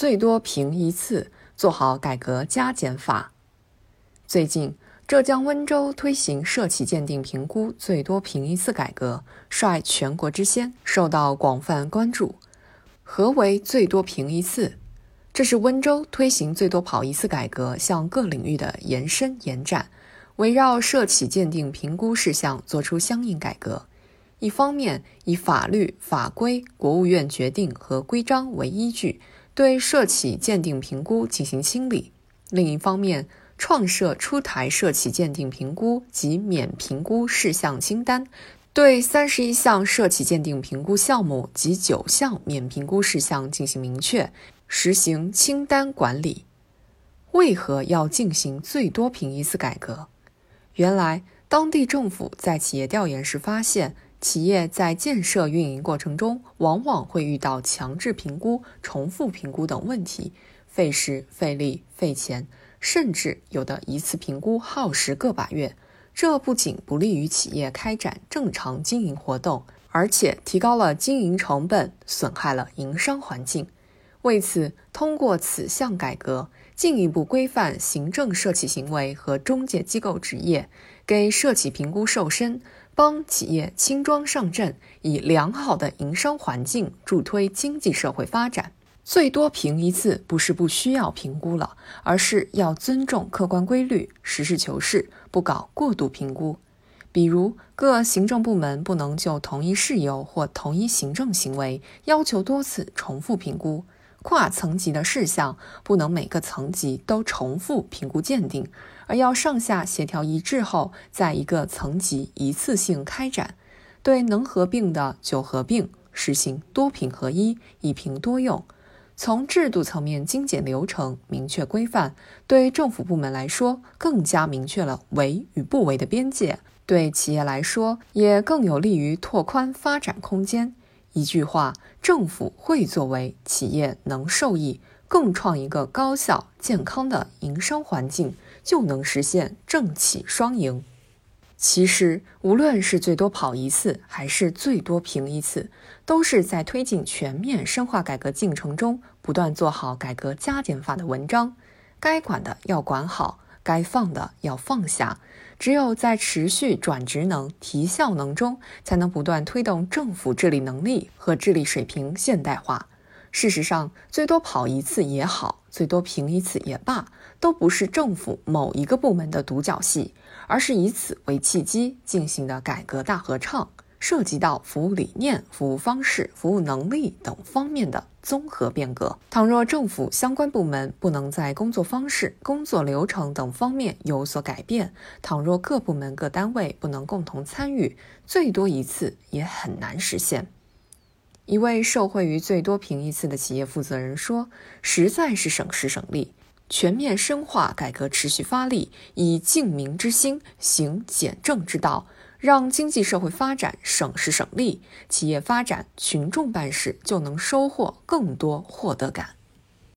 最多评一次，做好改革加减法。最近，浙江温州推行社企鉴定评估最多评一次改革，率全国之先，受到广泛关注。何为最多评一次？这是温州推行最多跑一次改革向各领域的延伸延展，围绕社企鉴定评估事项作出相应改革。一方面，以法律法规、国务院决定和规章为依据，对涉企鉴定评估进行清理；另一方面，创设出台涉企鉴定评估及免评估事项清单，对三十一项涉企鉴定评估项目及九项免评估事项进行明确，实行清单管理。为何要进行最多评一次改革？原来，当地政府在企业调研时发现，企业在建设运营过程中，往往会遇到强制评估、重复评估等问题，费时费力费钱。甚至有的一次评估耗时个把月，这不仅不利于企业开展正常经营活动，而且提高了经营成本，损害了营商环境。为此，通过此项改革，进一步规范行政涉企行为和中介机构执业，给社企评估瘦身，帮企业轻装上阵，以良好的营商环境助推经济社会发展。最多评一次，不是不需要评估了，而是要尊重客观规律，实事求是，不搞过度评估。比如，各行政部门不能就同一事由或同一行政行为要求多次重复评估；跨层级的事项不能每个层级都重复评估鉴定，而要上下协调一致后，在一个层级一次性开展。对能合并的就合并，实行多评合一，一评多用。从制度层面精简流程、明确规范，对政府部门来说更加明确了为与不为的边界；对企业来说也更有利于拓宽发展空间。一句话，政府会作为，企业能受益，共创一个高效健康的营商环境，就能实现政企双赢。其实，无论是最多跑一次，还是最多评一次，都是在推进全面深化改革进程中，不断做好改革加减法的文章。该管的要管好，该放的要放下。只有在持续转职能、提效能中，才能不断推动政府治理能力和治理水平现代化。事实上，最多跑一次也好，最多评一次也罢，都不是政府某一个部门的独角戏。而是以此为契机进行的改革大合唱，涉及到服务理念、服务方式、服务能力等方面的综合变革。倘若政府相关部门不能在工作方式、工作流程等方面有所改变，倘若各部门各单位不能共同参与，最多一次也很难实现。一位受惠于最多评一次的企业负责人说：“实在是省时省力。”全面深化改革，持续发力，以敬民之心行简政之道，让经济社会发展省时省力，企业发展群众办事就能收获更多获得感。